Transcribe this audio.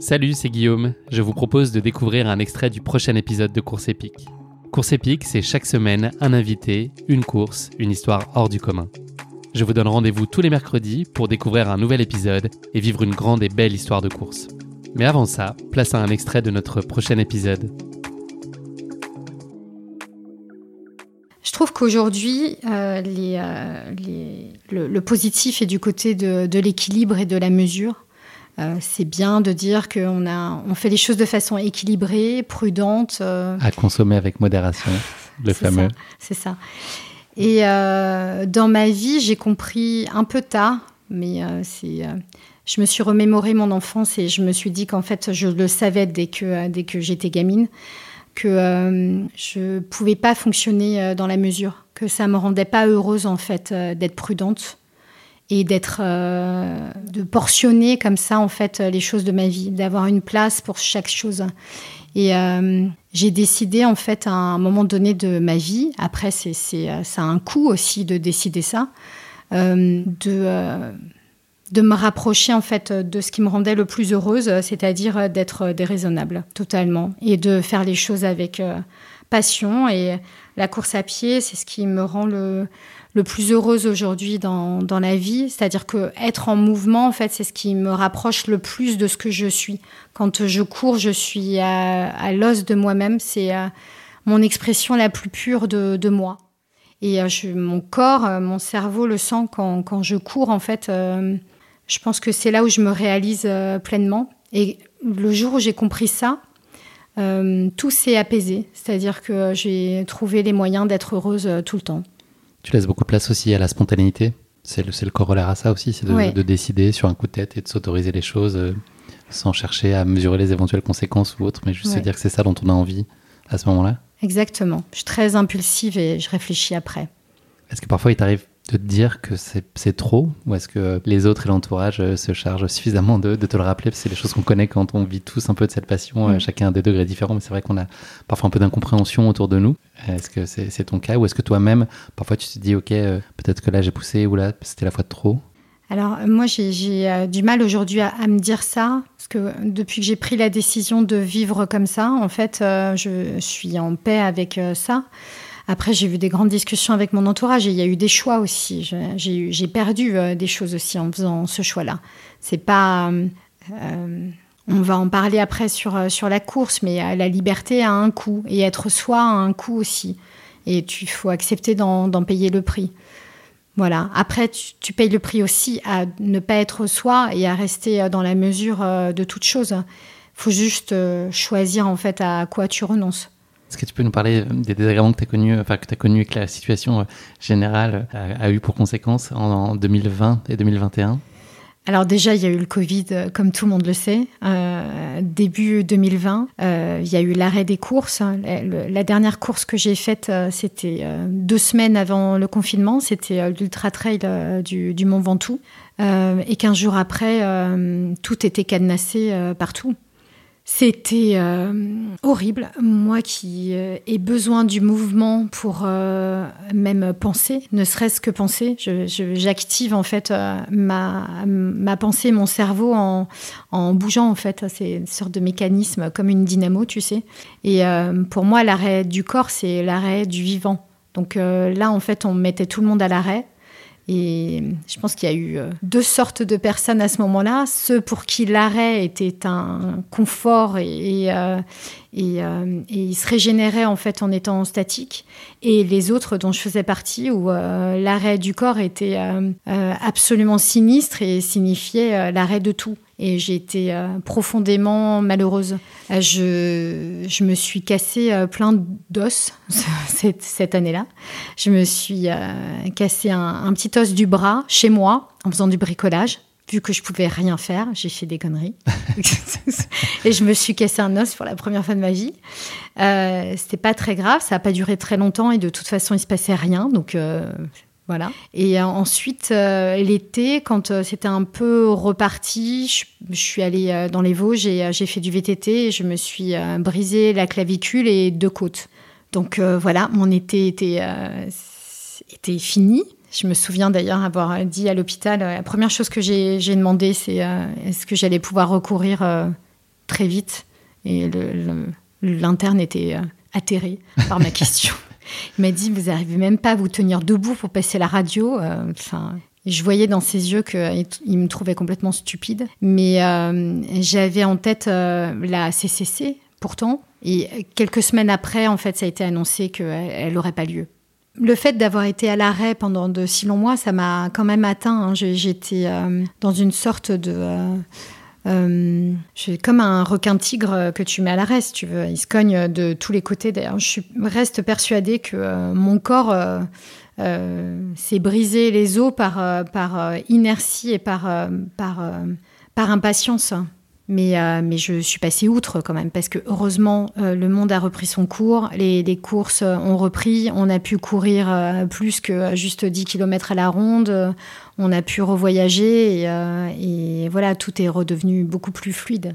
Salut, c'est Guillaume. Je vous propose de découvrir un extrait du prochain épisode de Course épique. Course épique, c'est chaque semaine un invité, une course, une histoire hors du commun. Je vous donne rendez-vous tous les mercredis pour découvrir un nouvel épisode et vivre une grande et belle histoire de course. Mais avant ça, place à un extrait de notre prochain épisode. Je trouve qu'aujourd'hui, euh, euh, le, positif est du côté de, l'équilibre et de la mesure. Euh, c'est bien de dire qu'on on fait les choses de façon équilibrée, prudente. À consommer avec modération, le fameux. C'est ça. Et dans ma vie, j'ai compris un peu tard, mais c'est je me suis remémoré mon enfance et je me suis dit qu'en fait, je le savais dès que, dès que j'étais gamine, que euh, je pouvais pas fonctionner euh, dans la mesure, que ça me rendait pas heureuse en fait euh, d'être prudente et d'être de portionner comme ça en fait les choses de ma vie, d'avoir une place pour chaque chose. Et j'ai décidé en fait à un moment donné de ma vie, après c'est ça a un coût aussi de décider ça, de de me rapprocher en fait de ce qui me rendait le plus heureuse, c'est-à-dire d'être déraisonnable totalement et de faire les choses avec euh, passion. Et la course à pied, c'est ce qui me rend le, le plus heureuse aujourd'hui dans, dans, la vie. C'est-à-dire que être en mouvement, en fait, c'est ce qui me rapproche le plus de ce que je suis. Quand je cours, je suis à, l'os de moi-même. C'est euh, mon expression la plus pure de, de moi. Et euh, je, mon corps, mon cerveau le sent quand, quand je cours, en fait je pense que c'est là où je me réalise euh, pleinement. Et le jour où j'ai compris ça, euh, tout s'est apaisé. C'est-à-dire que j'ai trouvé les moyens d'être heureuse euh, tout le temps. Tu laisses beaucoup de place aussi à la spontanéité. C'est le, le, corollaire à ça aussi, c'est de, décider sur un coup de tête et de s'autoriser les choses sans chercher à mesurer les éventuelles conséquences ou autres, mais juste se dire que c'est ça dont on a envie à ce moment-là. Exactement. Je suis très impulsive et je réfléchis après. Est-ce que parfois il t'arrive de te dire que c'est trop Ou est-ce que les autres et l'entourage euh, se chargent suffisamment de, de te le rappeler? C'est les choses qu'on connaît quand on vit tous un peu de cette passion, euh, mm. chacun à des degrés différents, mais c'est vrai qu'on a parfois un peu d'incompréhension autour de nous. Est-ce que c'est ton cas Ou est-ce que toi-même, parfois tu te dis, ok, euh, peut-être que là j'ai poussé, ou là c'était la fois de trop? Alors moi j'ai du mal aujourd'hui à, me dire ça parce que depuis que j'ai pris la décision de vivre comme ça, en fait, je suis en paix avec ça. Après, j'ai eu des grandes discussions avec mon entourage et il y a eu des choix aussi. J'ai perdu euh, des choses aussi en faisant ce choix-là. C'est pas. Euh, on va en parler après sur, euh, sur la course, mais la liberté a un coût et être soi a un coût aussi. Et il faut accepter d'en payer le prix. Voilà. Après, tu, payes le prix aussi à ne pas être soi et à rester dans la mesure de toute chose. Faut juste choisir en fait à quoi tu renonces. Est-ce que tu peux nous parler euh, des désagréments que tu as connus, enfin que tu as connus et que la situation euh, générale euh, a, eu pour conséquence en, 2020 et 2021 alors déjà, il y a eu le Covid, comme tout le monde le sait. début 2020, il y a eu l'arrêt des courses. La, dernière course que j'ai faite, c'était deux semaines avant le confinement. C'était l'Ultra Trail du, Mont Ventoux. et quinze jours après, tout était cadenassé partout. C'était euh, horrible. Moi qui euh, ai besoin du mouvement pour euh, même penser, ne serait-ce que penser, j'active en fait ma, ma pensée, mon cerveau en, en bougeant en fait. C'est une sorte de mécanisme comme une dynamo, tu sais. Et pour moi, l'arrêt du corps, c'est l'arrêt du vivant. Donc là, en fait, on mettait tout le monde à l'arrêt. Et je pense qu'il y a eu deux sortes de personnes à ce moment-là. Ceux pour qui l'arrêt était un confort et, et, et, il se régénérait en fait en étant statique. Et les autres dont je faisais partie, où l'arrêt du corps était absolument sinistre et signifiait l'arrêt de tout et j'ai été euh, profondément malheureuse. Euh, je, je, me suis cassé euh, plein d'os cette, cette année-là. Je me suis cassé un, un, petit os du bras chez moi en faisant du bricolage. Vu que je pouvais rien faire, j'ai fait des conneries. et je me suis cassé un os pour la première fois de ma vie. Euh, C'était pas très grave, ça n'a pas duré très longtemps et de toute façon il se passait rien. Donc voilà. Et euh, ensuite, euh, l'été, quand euh, c'était un peu reparti, je, suis allée dans les Vosges et j'ai fait du VTT et je me suis brisé la clavicule et deux côtes. Donc voilà, mon été était, était fini. Je me souviens d'ailleurs avoir dit à l'hôpital, la première chose que j'ai demandé, c'est est-ce que j'allais pouvoir recourir très vite? Et l'interne était atterré par ma question. Il m'a dit, vous n'arrivez même pas à vous tenir debout pour passer la radio. Euh, je voyais dans ses yeux qu'il me trouvait complètement stupide. Mais euh, j'avais en tête euh, la CCC, pourtant. Et quelques semaines après, en fait, ça a été annoncé qu'elle n'aurait pas lieu. Le fait d'avoir été à l'arrêt pendant de si longs mois, ça m'a quand même atteint. Hein. J'étais dans une sorte de euh, comme un requin tigre que tu mets à l'arrêt, tu veux. Il se cogne de tous les côtés. D'ailleurs, je reste persuadée que euh, mon corps euh, s'est brisé les os par, inertie et par impatience. Mais, euh, mais je suis passée outre quand même, parce que heureusement, euh, le monde a repris son cours, les, courses ont repris, on a pu courir euh, plus que juste 10 km à la ronde, on a pu revoyager, et, et voilà, tout est redevenu beaucoup plus fluide.